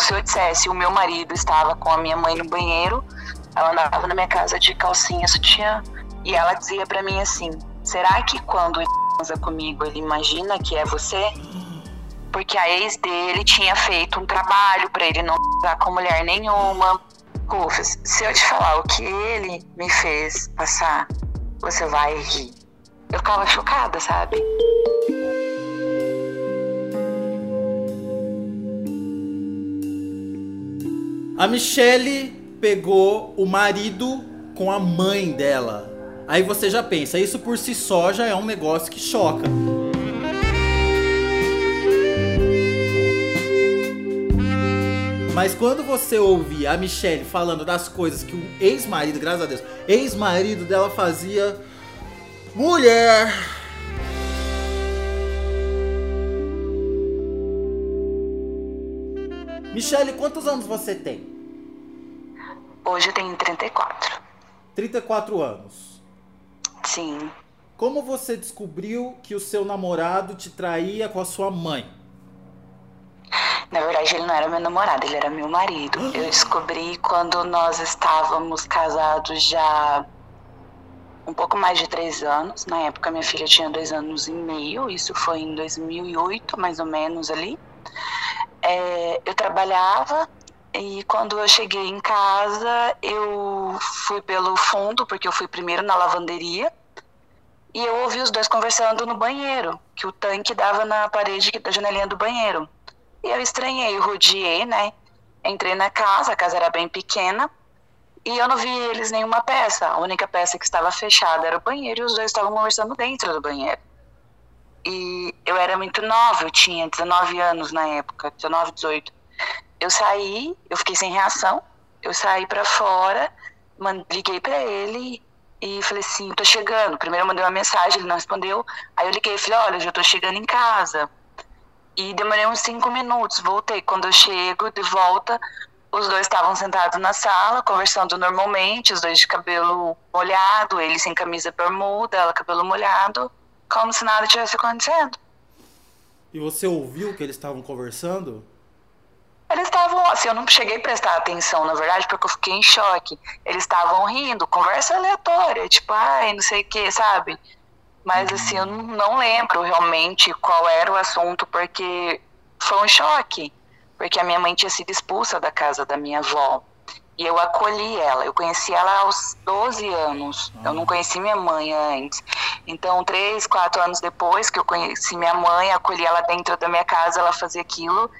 se eu dissesse o meu marido estava com a minha mãe no banheiro, ela andava na minha casa de calcinha, sutiã, e ela dizia para mim assim: será que quando ele transa comigo ele imagina que é você? Porque a ex dele tinha feito um trabalho para ele não casar com mulher nenhuma. Rufus, se eu te falar o que ele me fez passar, você vai rir. Eu ficava chocada, sabe? A Michelle pegou o marido com a mãe dela. Aí você já pensa, isso por si só já é um negócio que choca. Mas quando você ouve a Michelle falando das coisas que o ex-marido, graças a Deus, ex-marido dela fazia. Mulher! Michelle, quantos anos você tem? Hoje eu tenho 34. 34 anos. Sim. Como você descobriu que o seu namorado te traía com a sua mãe? Na verdade, ele não era meu namorado, ele era meu marido. Eu descobri quando nós estávamos casados já um pouco mais de três anos. Na época, minha filha tinha dois anos e meio. Isso foi em 2008, mais ou menos ali. É, eu trabalhava e quando eu cheguei em casa, eu fui pelo fundo, porque eu fui primeiro na lavanderia. E eu ouvi os dois conversando no banheiro, que o tanque dava na parede da janelinha do banheiro. E eu estranhei, rodeei, né? Entrei na casa, a casa era bem pequena, e eu não vi eles nenhuma peça. A única peça que estava fechada era o banheiro e os dois estavam conversando dentro do banheiro. E eu era muito nova, eu tinha 19 anos na época, 19, 18. Eu saí, eu fiquei sem reação, eu saí para fora, liguei para ele e falei assim, tô chegando. Primeiro eu mandei uma mensagem, ele não respondeu. Aí eu liguei e falei, olha, já tô chegando em casa. E demorei uns cinco minutos, voltei. Quando eu chego de volta, os dois estavam sentados na sala, conversando normalmente, os dois de cabelo molhado, ele sem camisa bermuda, ela cabelo molhado, como se nada tivesse acontecendo. E você ouviu que eles estavam conversando? Eles estavam, assim, eu não cheguei a prestar atenção, na verdade, porque eu fiquei em choque. Eles estavam rindo, conversa aleatória, tipo, ai, não sei o que, sabe? Mas, assim, eu não lembro realmente qual era o assunto, porque foi um choque. Porque a minha mãe tinha sido expulsa da casa da minha avó. E eu acolhi ela. Eu conheci ela aos 12 anos. Eu não conheci minha mãe antes. Então, três, quatro anos depois que eu conheci minha mãe, acolhi ela dentro da minha casa, ela fazia aquilo.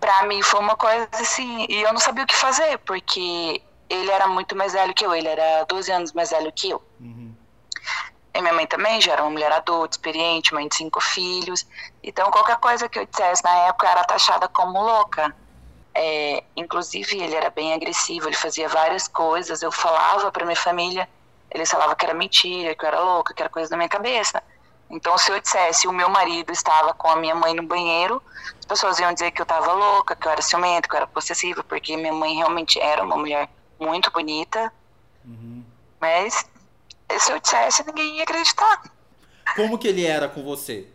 Pra mim foi uma coisa assim. E eu não sabia o que fazer, porque ele era muito mais velho que eu. Ele era 12 anos mais velho que eu. Uhum. E minha mãe também já era uma mulher adulta, experiente, mãe de cinco filhos. Então, qualquer coisa que eu dissesse na época era taxada como louca. É, inclusive, ele era bem agressivo, ele fazia várias coisas. Eu falava para minha família, eles falavam que era mentira, que eu era louca, que era coisa da minha cabeça. Então, se eu dissesse o meu marido estava com a minha mãe no banheiro, as pessoas iam dizer que eu estava louca, que eu era ciumenta, que eu era possessiva, porque minha mãe realmente era uma mulher muito bonita. Uhum. Mas se eu dissesse, ninguém ia acreditar. Como que ele era com você?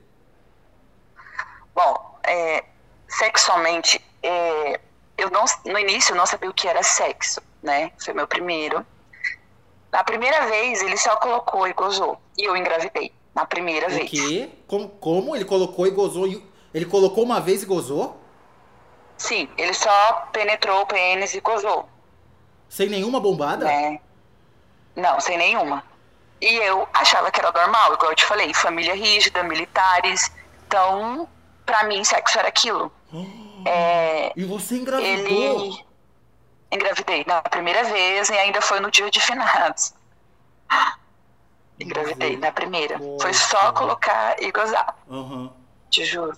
Bom, é, sexualmente, é, eu não, no início eu não sabia o que era sexo, né? Foi meu primeiro. Na primeira vez, ele só colocou e gozou. E eu engravidei. Na primeira o vez. quê? Como, como? Ele colocou e gozou? Ele colocou uma vez e gozou? Sim, ele só penetrou o pênis e gozou, Sem nenhuma bombada? né? Não, sem nenhuma. E eu achava que era normal, igual eu te falei, família rígida, militares. Então, pra mim, sexo era aquilo. É, E você engravidou? ele engravidei na primeira vez e ainda foi no dia de finados. Engravidei na primeira. Foi só Nossa. colocar e gozar, Aham. te juro.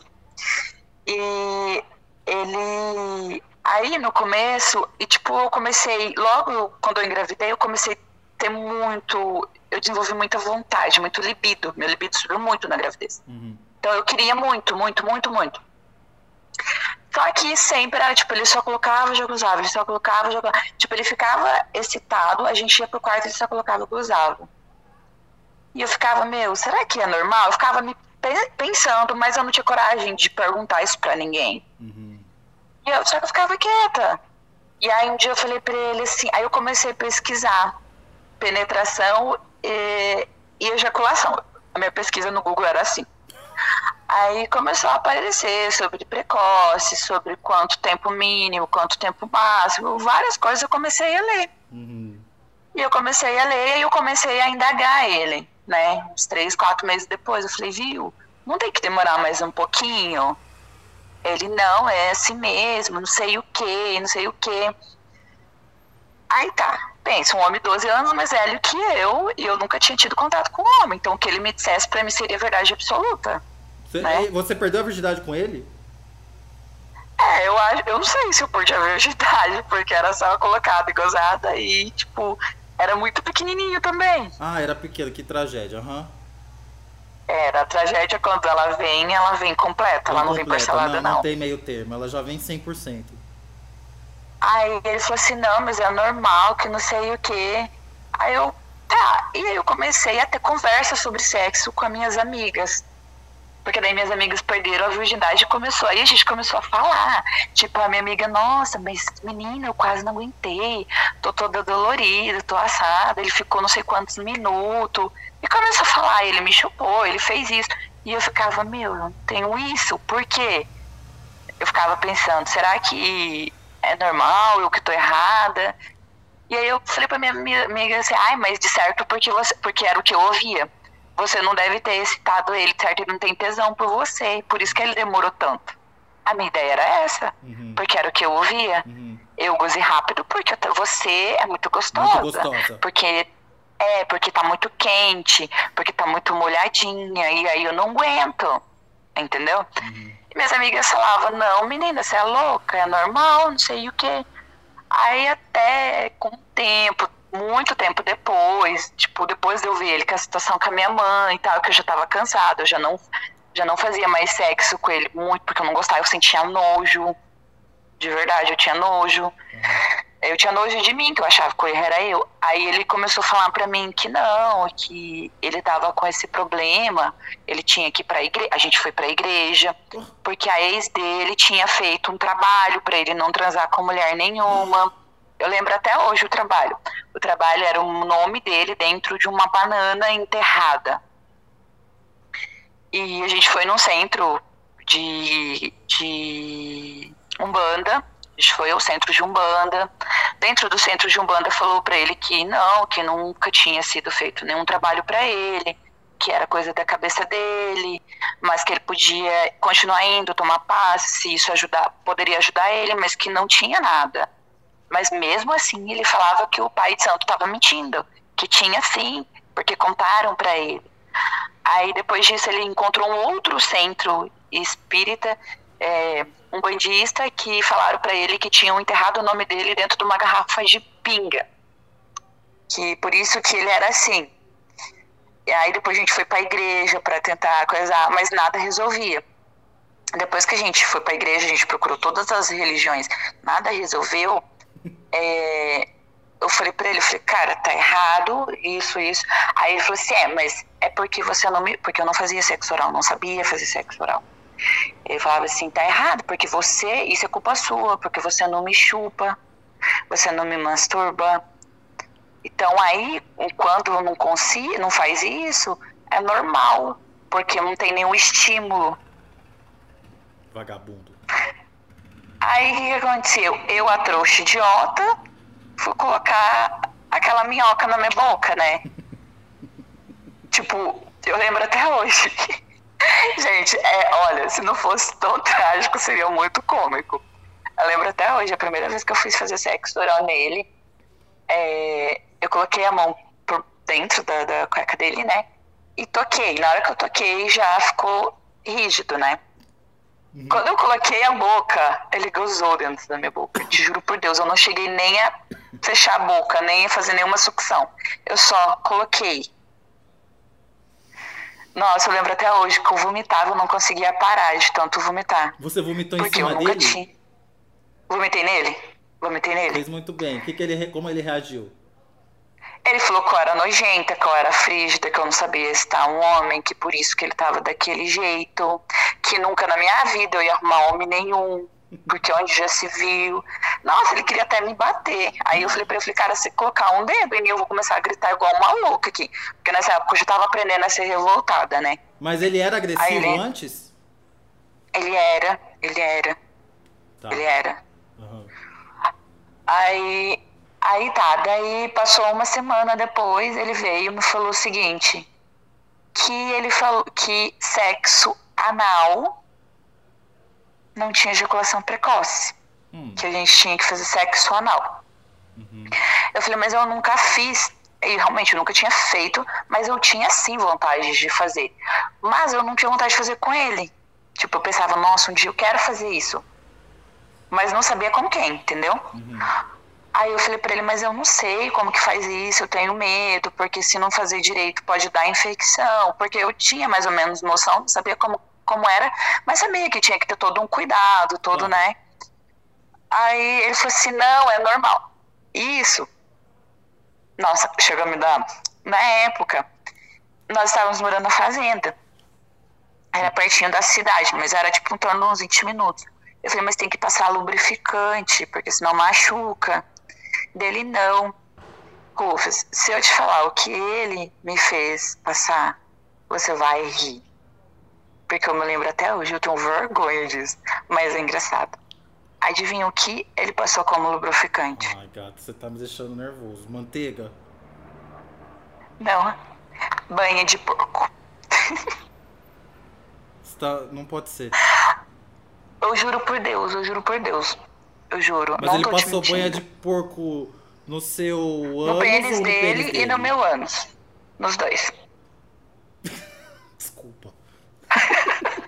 E ele. Aí no começo, e tipo, eu comecei, logo quando eu engravidei, eu comecei a ter muito. Eu desenvolvi muita vontade, muito libido. Meu libido subiu muito na gravidez. Uhum. Então eu queria muito, muito, muito, muito. Só que sempre era, tipo, ele só colocava, já gozava, ele só colocava, já gozava. Tipo, ele ficava excitado, a gente ia pro quarto e ele só colocava e gozava. E eu ficava, meu, será que é normal? Eu ficava me pe- pensando, mas eu não tinha coragem de perguntar isso pra ninguém. Uhum. E eu, só que eu ficava quieta. E aí um dia eu falei pra ele assim, aí eu comecei a pesquisar penetração e, e ejaculação. A minha pesquisa no Google era assim. Aí começou a aparecer sobre precoce, sobre quanto tempo mínimo, quanto tempo máximo, várias coisas eu comecei a ler. Uhum. E eu comecei a ler e eu comecei a indagar ele, né? Uns três, quatro meses depois, eu falei, viu, não tem que demorar mais um pouquinho? Ele, não, é assim mesmo, não sei o que, não sei o que. Aí tá, pensa, um homem de 12 anos mais velho que eu, e eu nunca tinha tido contato com um homem, então o que ele me dissesse pra mim seria verdade absoluta. Você, né? você perdeu a virgindade com ele? É, eu acho, eu não sei se eu perdi a virgindade, porque era só colocada e gozada e, tipo, era muito pequenininho também. Ah, era pequeno, que tragédia, aham. Uhum. Era, a tragédia quando ela vem, ela vem completa, ela não completa, vem parcelada não, não. Não tem meio termo, ela já vem 100%. Aí ele falou assim, não, mas é normal, que não sei o quê. Aí eu, tá, e aí eu comecei a ter conversa sobre sexo com as minhas amigas. Porque daí minhas amigas perderam a virgindade e começou. Aí a gente começou a falar. Tipo, a minha amiga, nossa, mas menina, eu quase não aguentei. Tô toda dolorida, tô assada. Ele ficou não sei quantos minutos. E começou a falar, ele me chupou, ele fez isso. E eu ficava, meu, eu não tenho isso. Por quê? Eu ficava pensando, será que é normal, eu que tô errada? E aí eu falei pra minha amiga assim, ai, mas de certo porque, você, porque era o que eu ouvia você não deve ter excitado ele, certo? Ele não tem tesão por você, por isso que ele demorou tanto. A minha ideia era essa, uhum. porque era o que eu ouvia. Uhum. Eu gozei rápido porque você é muito gostosa. Muito gostosa. Porque é, porque tá muito quente, porque tá muito molhadinha, e aí eu não aguento. Entendeu? Uhum. E minhas amigas falavam, não, menina, você é louca, é normal, não sei o quê. Aí até com o tempo, muito tempo depois, tipo, depois de eu ver ele com a situação com a minha mãe e tal, que eu já tava cansada, eu já não, já não fazia mais sexo com ele muito, porque eu não gostava, eu sentia nojo. De verdade, eu tinha nojo. Eu tinha nojo de mim, que eu achava que o erro era eu. Aí ele começou a falar para mim que não, que ele tava com esse problema, ele tinha que ir pra igreja, a gente foi pra igreja, porque a ex dele tinha feito um trabalho para ele não transar com mulher nenhuma. Eu lembro até hoje o trabalho. O trabalho era o nome dele dentro de uma banana enterrada. E a gente foi num centro de, de Umbanda. A gente foi ao centro de Umbanda. Dentro do centro de Umbanda falou para ele que não, que nunca tinha sido feito nenhum trabalho para ele, que era coisa da cabeça dele, mas que ele podia continuar indo, tomar passe, se isso ajudar, poderia ajudar ele, mas que não tinha nada. Mas mesmo assim, ele falava que o pai de santo estava mentindo, que tinha sim, porque contaram para ele. Aí depois disso ele encontrou um outro centro espírita, é, um bandista, que falaram para ele que tinham enterrado o nome dele dentro de uma garrafa de pinga. Que por isso que ele era assim. E aí depois a gente foi para a igreja para tentar coisar, mas nada resolvia. Depois que a gente foi para a igreja, a gente procurou todas as religiões, nada resolveu é, eu falei para ele, eu falei, cara, tá errado, isso, isso. Aí ele falou assim, é, mas é porque você não me. Porque eu não fazia sexo oral, não sabia fazer sexo oral. Ele falava assim, tá errado, porque você, isso é culpa sua, porque você não me chupa, você não me masturba. Então aí, quando não consigo, não faz isso, é normal, porque não tem nenhum estímulo. Vagabundo. Aí o que, aconteceu? Eu, a trouxa idiota, fui colocar aquela minhoca na minha boca, né? tipo, eu lembro até hoje. Gente, é, olha, se não fosse tão trágico, seria muito cômico. Eu lembro até hoje, a primeira vez que eu fiz fazer sexo oral nele, é, eu coloquei a mão por dentro da, da cueca dele, né? E toquei. Na hora que eu toquei, já ficou rígido, né? Uhum. Quando eu coloquei a boca, ele gozou dentro da minha boca. Te juro por Deus, eu não cheguei nem a fechar a boca, nem a fazer nenhuma sucção. Eu só coloquei. Nossa, eu lembro até hoje que eu vomitava, eu não conseguia parar de tanto vomitar. Você vomitou em cima dele? Tinha... Vomitei nele? Vomitei nele. Fez muito bem. Que que ele, como ele reagiu? Ele falou que eu era nojenta, que eu era frígida, que eu não sabia estar um homem, que por isso que ele estava daquele jeito, que nunca na minha vida eu ia arrumar homem nenhum, Porque onde já se viu. Nossa, ele queria até me bater. Aí eu falei pra ele, falei, cara, se colocar um dedo em mim, eu vou começar a gritar igual uma louca aqui. Porque nessa época eu já tava aprendendo a ser revoltada, né? Mas ele era agressivo ele- antes? Ele era, ele era, Tá. ele era. Aham. Aí, aí tá, daí passou uma semana depois, ele veio e me falou o seguinte, que ele falou que sexo anal não tinha ejaculação precoce, Hum. que a gente tinha que fazer sexo anal. Uhum. Eu falei, mas eu nunca fiz, e realmente eu nunca tinha feito, mas eu tinha sim vontade de fazer. Mas eu não tinha vontade de fazer com ele. Tipo, eu pensava, nossa, um dia eu quero fazer isso. Mas não sabia com quem, entendeu? Uhum. Aí eu falei pra ele, mas eu não sei como que faz isso, eu tenho medo, porque se não fazer direito pode dar infecção, porque eu tinha mais ou menos noção, não sabia como, como era, mas sabia que tinha que ter todo um cuidado, todo, né? Aí ele falou assim, não, é normal. Isso, nossa, chegou a me dar, na época, nós estávamos morando na fazenda, era pertinho da cidade, mas era tipo em torno de uns 20 minutos. Eu falei, mas tem que passar lubrificante, porque senão machuca. Dele não. Rufus, se eu te falar o que ele me fez passar, você vai rir. Porque eu me lembro até hoje, eu tenho vergonha disso. Mas é engraçado. Adivinha o que ele passou como lubrificante? Ai, gato, você tá me deixando nervoso. Manteiga? Não. Banha de porco. Tá... Não pode ser. Eu juro por Deus, eu juro por Deus. Eu juro. Mas não ele passou banha de porco no seu No ânus pênis no dele pênis e dele? no meu ânus. Nos dois. Desculpa.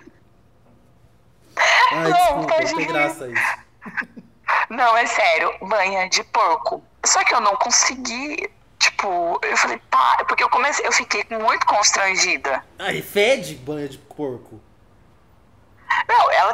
Ai, Não, desculpa, não tem graça isso. Não, é sério, banha de porco. Só que eu não consegui, tipo, eu falei, pá, porque eu comecei, eu fiquei muito constrangida. Ai, fede banha de porco.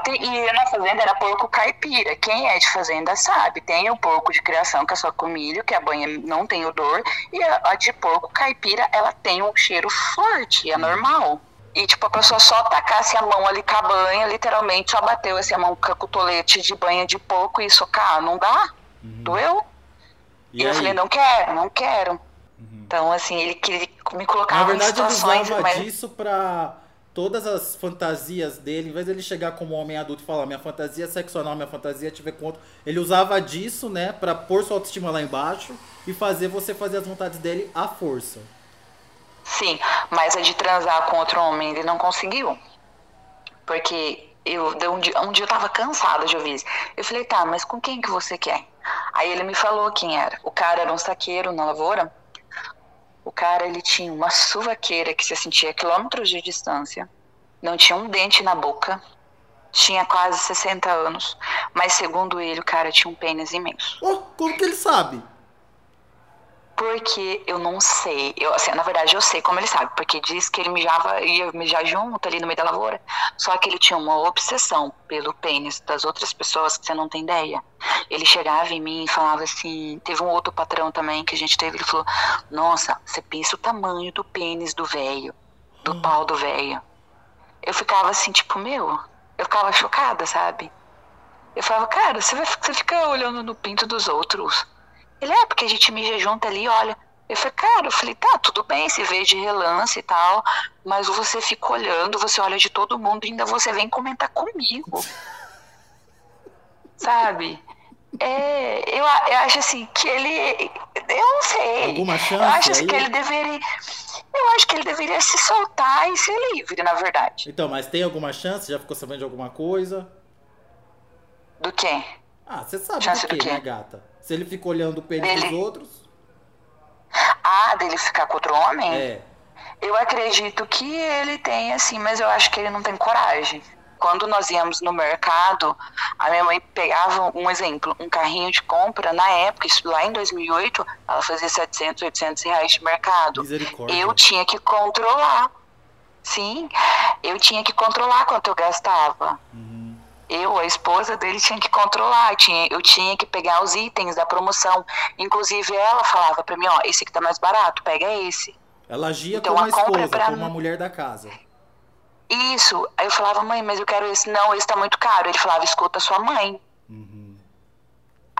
E na fazenda era porco caipira. Quem é de fazenda sabe. Tem o porco de criação, que é só com milho, que a banha não tem odor, e a, de porco caipira, ela tem um cheiro forte, é normal. E tipo, a pessoa só tacasse a mão ali com a banha, literalmente só bateu assim, a mão com a cotolete de banha de porco e socar, não dá? Doeu? Uhum. E E eu falei, não quero, não quero. Uhum. Então, assim, ele queria me Na colocar em verdade, ele situações, usava mas disso pra todas as fantasias dele. Em vez dele chegar como homem adulto e falar minha fantasia é sexual, minha fantasia é te ver com outro. Ele usava disso, né, pra pôr sua autoestima lá embaixo e fazer você fazer as vontades dele à força. sim, mas a de transar com outro homem ele não conseguiu. Porque eu, um, dia, um dia eu tava cansada de ouvir isso. Eu falei, tá, mas com quem que você quer? Aí ele me falou quem era. O cara era um saqueiro na lavoura. O cara, ele tinha uma suvaqueira que se sentia a quilômetros de distância. Não tinha um dente na boca. Tinha quase 60 anos. Mas segundo ele, o cara tinha um pênis imenso. Oh, como que ele sabe? Porque eu não sei. Eu, assim, na verdade, eu sei como ele sabe. Porque diz que ele mijava, ia mijar junto ali no meio da lavoura. Só que ele tinha uma obsessão pelo pênis das outras pessoas que você não tem ideia. Ele chegava em mim e falava assim. Teve um outro patrão também que a gente teve. Ele falou: Nossa, você pensa o tamanho do pênis do velho, do pau do velho. Eu ficava assim, tipo, meu. Eu ficava chocada, sabe? Eu falava, cara, você, vai, você fica olhando no pinto dos outros. Ele é, porque a gente mija junto ali, olha. Eu falei, cara, eu falei, tá, tudo bem, se vê de relance e tal, mas você fica olhando, você olha de todo mundo e ainda você vem comentar comigo. Sabe? É, eu, eu acho assim que ele. Eu não sei. Alguma chance Eu acho assim, que ele deveria. Eu acho que ele deveria se soltar e ser livre, na verdade. Então, mas tem alguma chance? Já ficou sabendo de alguma coisa? Do quê? Ah, você sabe Chance do que, do quê? né, gata? Se ele fica olhando o Dele. dos outros, Ah, dele ficar com outro homem? é. Eu acredito que ele tem, assim, mas eu acho que ele não tem coragem. Quando nós íamos no mercado, a minha mãe pegava um exemplo, um carrinho de compra, na época, isso lá em 2008, ela fazia 700, 800 reais de mercado. Eu tinha que controlar. Sim, eu tinha que controlar quanto eu gastava. Uhum. Eu, a esposa dele, tinha que controlar. Eu tinha, eu tinha que pegar os itens da promoção. Inclusive, ela falava pra mim, ó, esse aqui tá mais barato, pega esse. Ela agia Então, como a esposa, pra como uma mulher da casa. Isso. Aí eu falava, mãe, mas eu quero esse. Não, esse tá muito caro. Ele falava, escuta sua mãe. Uhum.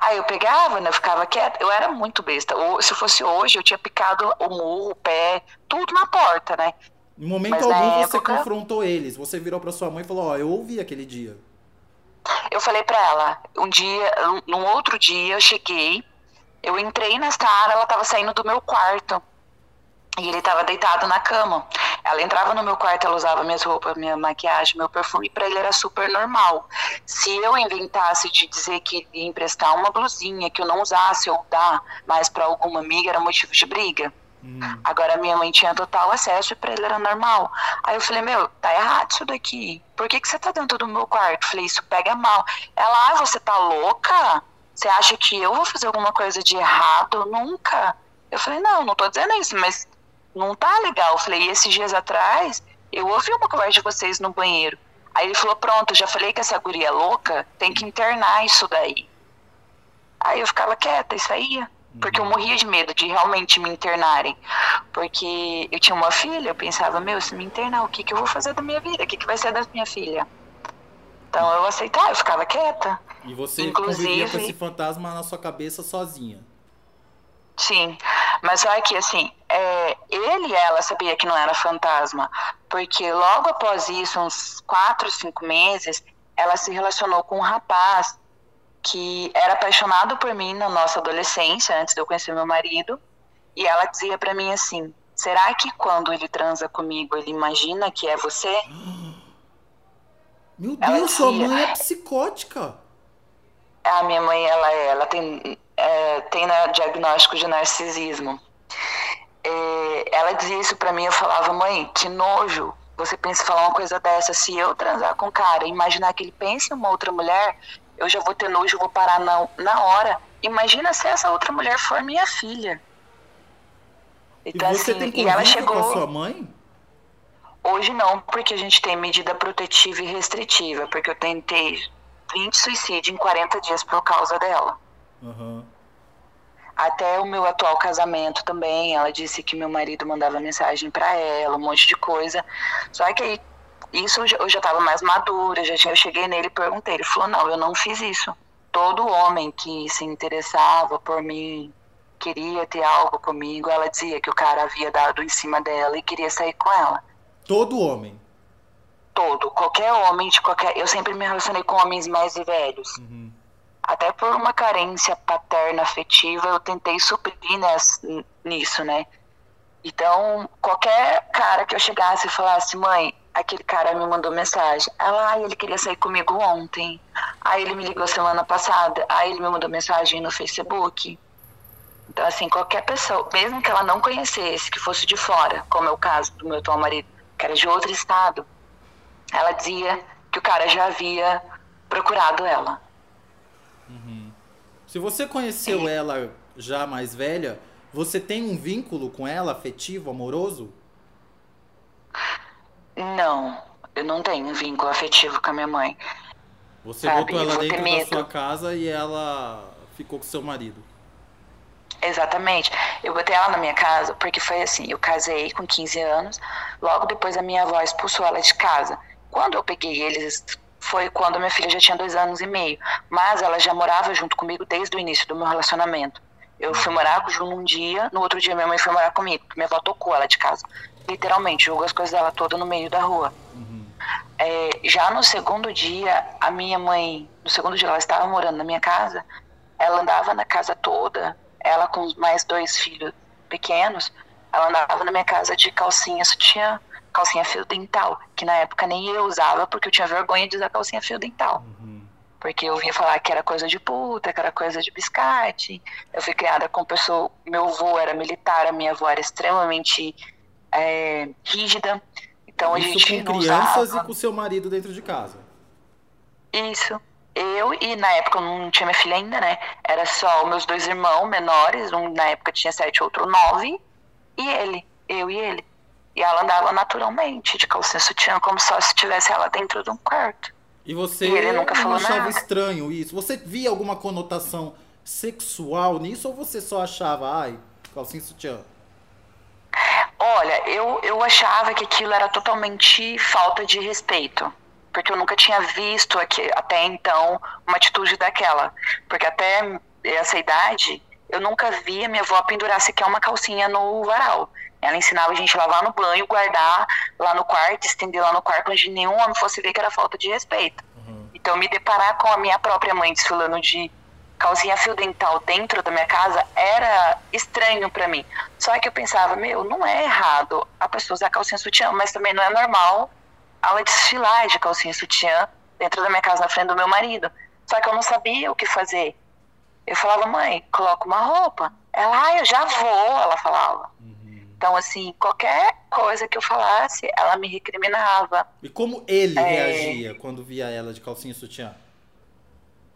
Aí eu pegava, né? Eu ficava quieta. Eu era muito besta. Ou, se fosse hoje, eu tinha picado o murro, o pé, tudo na porta, né? Em momento Mas algum você época- confrontou eles. Você virou pra sua mãe e falou, ó, eu ouvi aquele dia. Eu falei pra ela, um dia, um- num outro dia, eu cheguei, eu entrei na sala, ela tava saindo do meu quarto. E ele tava deitado na cama. Ela entrava no meu quarto, ela usava minhas roupas, minha maquiagem, meu perfume, pra ele era super normal. Se eu inventasse de dizer que ia emprestar uma blusinha que eu não usasse ou dar mais pra alguma amiga, era motivo de briga. Hum. Agora minha mãe tinha total acesso e pra ele era normal. Aí eu falei, meu, tá errado isso daqui. Por que, que você tá dentro do meu quarto? Falei, isso pega mal. Ela, ah, você tá louca? Você acha que eu vou fazer alguma coisa de errado? Nunca. Eu falei, não, não tô dizendo isso, mas não tá legal. Eu falei, e esses dias atrás, eu ouvi uma conversa de vocês no banheiro. Aí ele falou, pronto, já falei que essa guria é louca, tem que internar isso daí. Aí eu ficava quieta, isso aí ia. Porque eu morria de medo de realmente me internarem. Porque eu tinha uma filha, eu pensava, meu, se me internar, o que, que eu vou fazer da minha vida? O que, que vai ser da minha filha? Então eu aceitava, eu ficava quieta. E você Inclusive- convivia com esse fantasma na sua cabeça sozinha. Sim, mas só que assim, é, ele e ela sabia que não era fantasma, porque logo após isso, uns quatro, cinco meses, ela se relacionou com um rapaz que era apaixonado por mim na nossa adolescência, antes de eu conhecer meu marido, e ela dizia pra mim assim: será que quando ele transa comigo ele imagina que é você? Meu Ela Deus, sua dizia- mãe é psicótica. A minha mãe, ela, ela tem, é, tem né, diagnóstico de narcisismo. É, ela dizia isso pra mim, eu falava, mãe, que nojo. Você pensa em falar uma coisa dessa. Se eu transar com o cara e imaginar que ele pensa em uma outra mulher, eu já vou ter nojo, eu vou parar na, na hora. Imagina se essa outra mulher for minha filha. Então, e você assim, tem e ela convívio com a chegou. sua mãe? Hoje não, porque a gente tem medida protetiva e restritiva, porque eu tentei 20 suicídios em 40 dias por causa dela. Aham. Até o meu atual casamento também, ela disse que meu marido mandava mensagem pra ela, um monte de coisa. Só que aí, isso eu já- eu já tava mais madura, já tinha, eu cheguei nele e perguntei. Ele falou: não, eu não fiz isso. Todo homem que se interessava por mim, queria ter algo comigo, ela dizia que o cara havia dado em cima dela e queria sair com ela. Todo homem. Todo, qualquer homem de qualquer. Eu sempre me relacionei com homens mais velhos. Uhum. Até por uma carência paterna afetiva, eu tentei suprir ness- nisso, né? Então, qualquer cara que eu chegasse e falasse, mãe, aquele cara me mandou mensagem. Ela, ai, ele queria sair comigo ontem. Aí ele me ligou semana passada. Aí ele me mandou mensagem no Facebook. Então, assim, qualquer pessoa, mesmo que ela não conhecesse, que fosse de fora, como é o caso do meu atual marido, que era de outro estado, ela dizia que o cara já havia procurado ela. Se você conheceu ela já mais velha, você tem um vínculo com ela afetivo, amoroso? Não, eu não tenho um vínculo afetivo com a minha mãe. Você Sabe, botou ela dentro da sua casa e ela ficou com seu marido. Exatamente. Eu botei ela na minha casa porque foi assim, eu casei com 15 anos, logo depois a minha avó expulsou ela de casa. Quando eu peguei eles, foi quando minha filha já tinha dois anos e meio, mas ela já morava junto comigo desde o início do meu relacionamento. Eu fui morar com o Ju num dia, no outro dia minha mãe foi morar comigo, minha avó tocou ela de casa. Literalmente, jogou as coisas dela toda no meio da rua. É, já no segundo dia, a minha mãe, no segundo dia ela estava morando na minha casa, ela andava na casa toda, ela com os mais dois filhos pequenos, ela andava na minha casa de calcinha sutiã, calcinha fio dental, que na época nem eu usava porque eu tinha vergonha de usar calcinha fio dental. Porque eu ouvia falar que era coisa de puta, que era coisa de biscate. Eu fui criada com pessoa. Meu avô era militar, a minha avó era extremamente é, rígida. Então a Isso gente com crianças usava. e com seu marido dentro de casa. Isso. Eu, e na época eu não tinha minha filha ainda, né? Era só meus dois irmãos menores, um na época tinha sete, outro nove, e ele, eu e ele. E ela andava naturalmente, de calcinha sutiã, como só se tivesse ela dentro de um quarto. E você E ele nunca falou achava nada. estranho isso? Você via alguma conotação sexual nisso ou você só achava, ai, calcinha sutiã? Olha, eu, eu achava que aquilo era totalmente falta de respeito. Porque eu nunca tinha visto aqui, até então uma atitude daquela. Porque até essa idade, eu nunca vi a minha avó pendurar sequer uma calcinha no varal. Ela ensinava a gente a lavar no banho, guardar lá no quarto, estender lá no quarto, onde nenhum homem fosse ver que era falta de respeito. Uhum. Então, me deparar com a minha própria mãe desfilando de calcinha fio dental dentro da minha casa era estranho para mim. Só que eu pensava, meu, não é errado a pessoa usar calcinha sutiã, mas também não é normal ela desfilar de calcinha sutiã dentro da minha casa na frente do meu marido. Só que eu não sabia o que fazer. Eu falava, mãe, coloca uma roupa. Ela, ah, eu já vou, ela falava. Uhum. Então, assim, qualquer coisa que eu falasse, ela me recriminava. E como ele é... reagia quando via ela de calcinha sutiã?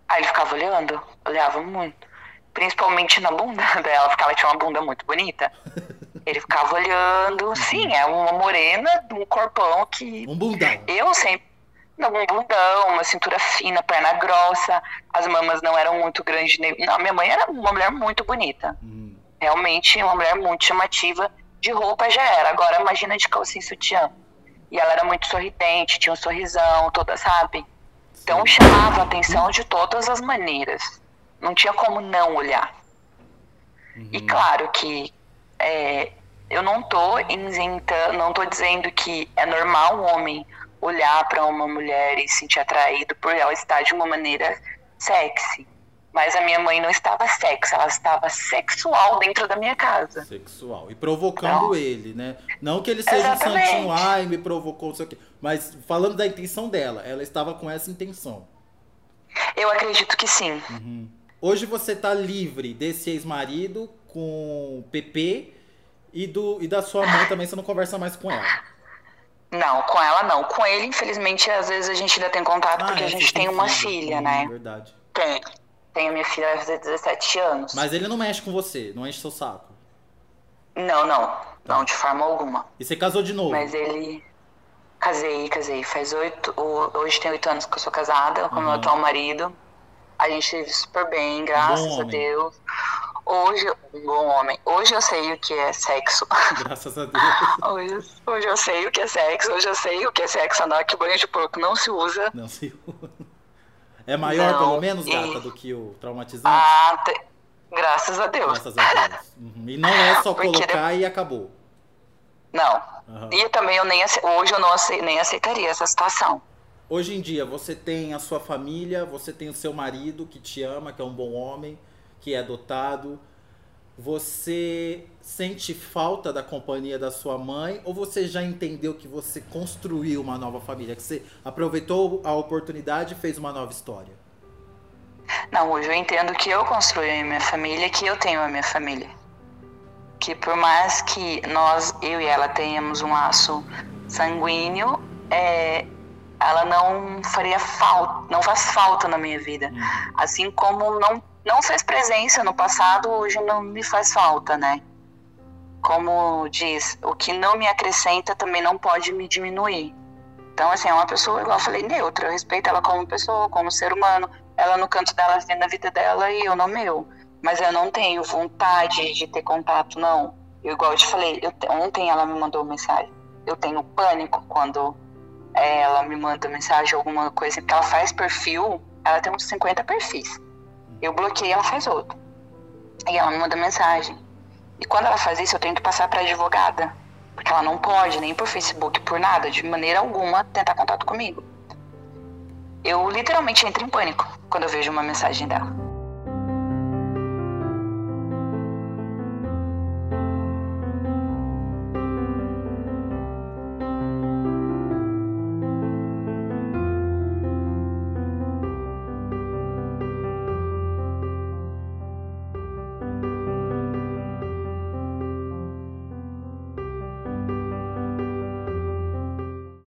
Aí ele ficava olhando, olhava muito. Principalmente na bunda dela, porque ela tinha uma bunda muito bonita. Ele ficava olhando, sim, é uma morena, um corpão que. Um bundão. Eu sempre. Um bundão, uma cintura fina, perna grossa, as mamas não eram muito grandes. Nem... Não, minha mãe era uma mulher muito bonita. Uhum. Realmente, uma mulher muito chamativa. De roupa já era. Agora, imagina de calcinha sutiã. E ela era muito sorridente, tinha um sorrisão, toda, sabe? Então chamava a atenção de todas as maneiras. Não tinha como não olhar. Uhum. E claro que é, eu não tô isentando, não tô dizendo que é normal um homem olhar para uma mulher e se sentir atraído por ela estar de uma maneira sexy. Mas a minha mãe não estava sexy, ela estava sexual dentro da minha casa. Sexual. E provocando não. ele, né? Não que ele seja Exatamente. um santinho, ai, me provocou, não sei o quê. Mas falando da intenção dela, ela estava com essa intenção. Eu acredito que sim. Uhum. Hoje você está livre desse ex-marido com o PP e, do, e da sua mãe também, você não conversa mais com ela. Não, com ela não. Com ele, infelizmente, às vezes a gente ainda tem contato ah, porque é, a gente tem uma filha, filha né? É verdade. Tem. Tenho minha filha vai fazer 17 anos. Mas ele não mexe com você, não enche seu saco. Não, não. Tá. Não, de forma alguma. E você casou de novo? Mas ele. Casei, casei. Faz oito. Hoje tem oito anos que eu sou casada com uhum. meu atual marido. A gente vive super bem, graças a Deus. Hoje, um bom homem. Hoje eu sei o que é sexo. Graças a Deus. hoje, hoje eu sei o que é sexo. Hoje eu sei o que é sexo andar que banho de porco não se usa. Não se usa. É maior, não, pelo menos, gata, e... do que o traumatizante? Ah, te... graças a Deus. Graças a Deus. Uhum. E não é só Porque colocar de... e acabou. Não. Uhum. E também eu nem hoje eu não ace... nem aceitaria essa situação. Hoje em dia, você tem a sua família, você tem o seu marido que te ama, que é um bom homem, que é adotado. Você sente falta da companhia da sua mãe ou você já entendeu que você construiu uma nova família, que você aproveitou a oportunidade e fez uma nova história? Não, hoje eu entendo que eu construí a minha família, que eu tenho a minha família. Que por mais que nós, eu e ela, tenhamos um laço sanguíneo, é, ela não faria falta, não faz falta na minha vida. Uhum. Assim como não, não fez presença no passado, hoje não me faz falta, né? Como diz, o que não me acrescenta também não pode me diminuir. Então, assim, é uma pessoa, igual eu falei, neutra. Eu respeito ela como pessoa, como ser humano. Ela no canto dela, vivendo a vida dela e eu no meu. Mas eu não tenho vontade de ter contato, não. Eu, igual eu te falei, eu, ontem ela me mandou mensagem. Eu tenho pânico quando é, ela me manda mensagem, alguma coisa, porque ela faz perfil, ela tem uns 50 perfis. Eu bloqueei, ela faz outro. E ela me manda mensagem. E quando ela faz isso, eu tenho que passar para advogada. Porque ela não pode, nem por Facebook, por nada, de maneira alguma, tentar contato comigo. Eu literalmente entro em pânico quando eu vejo uma mensagem dela.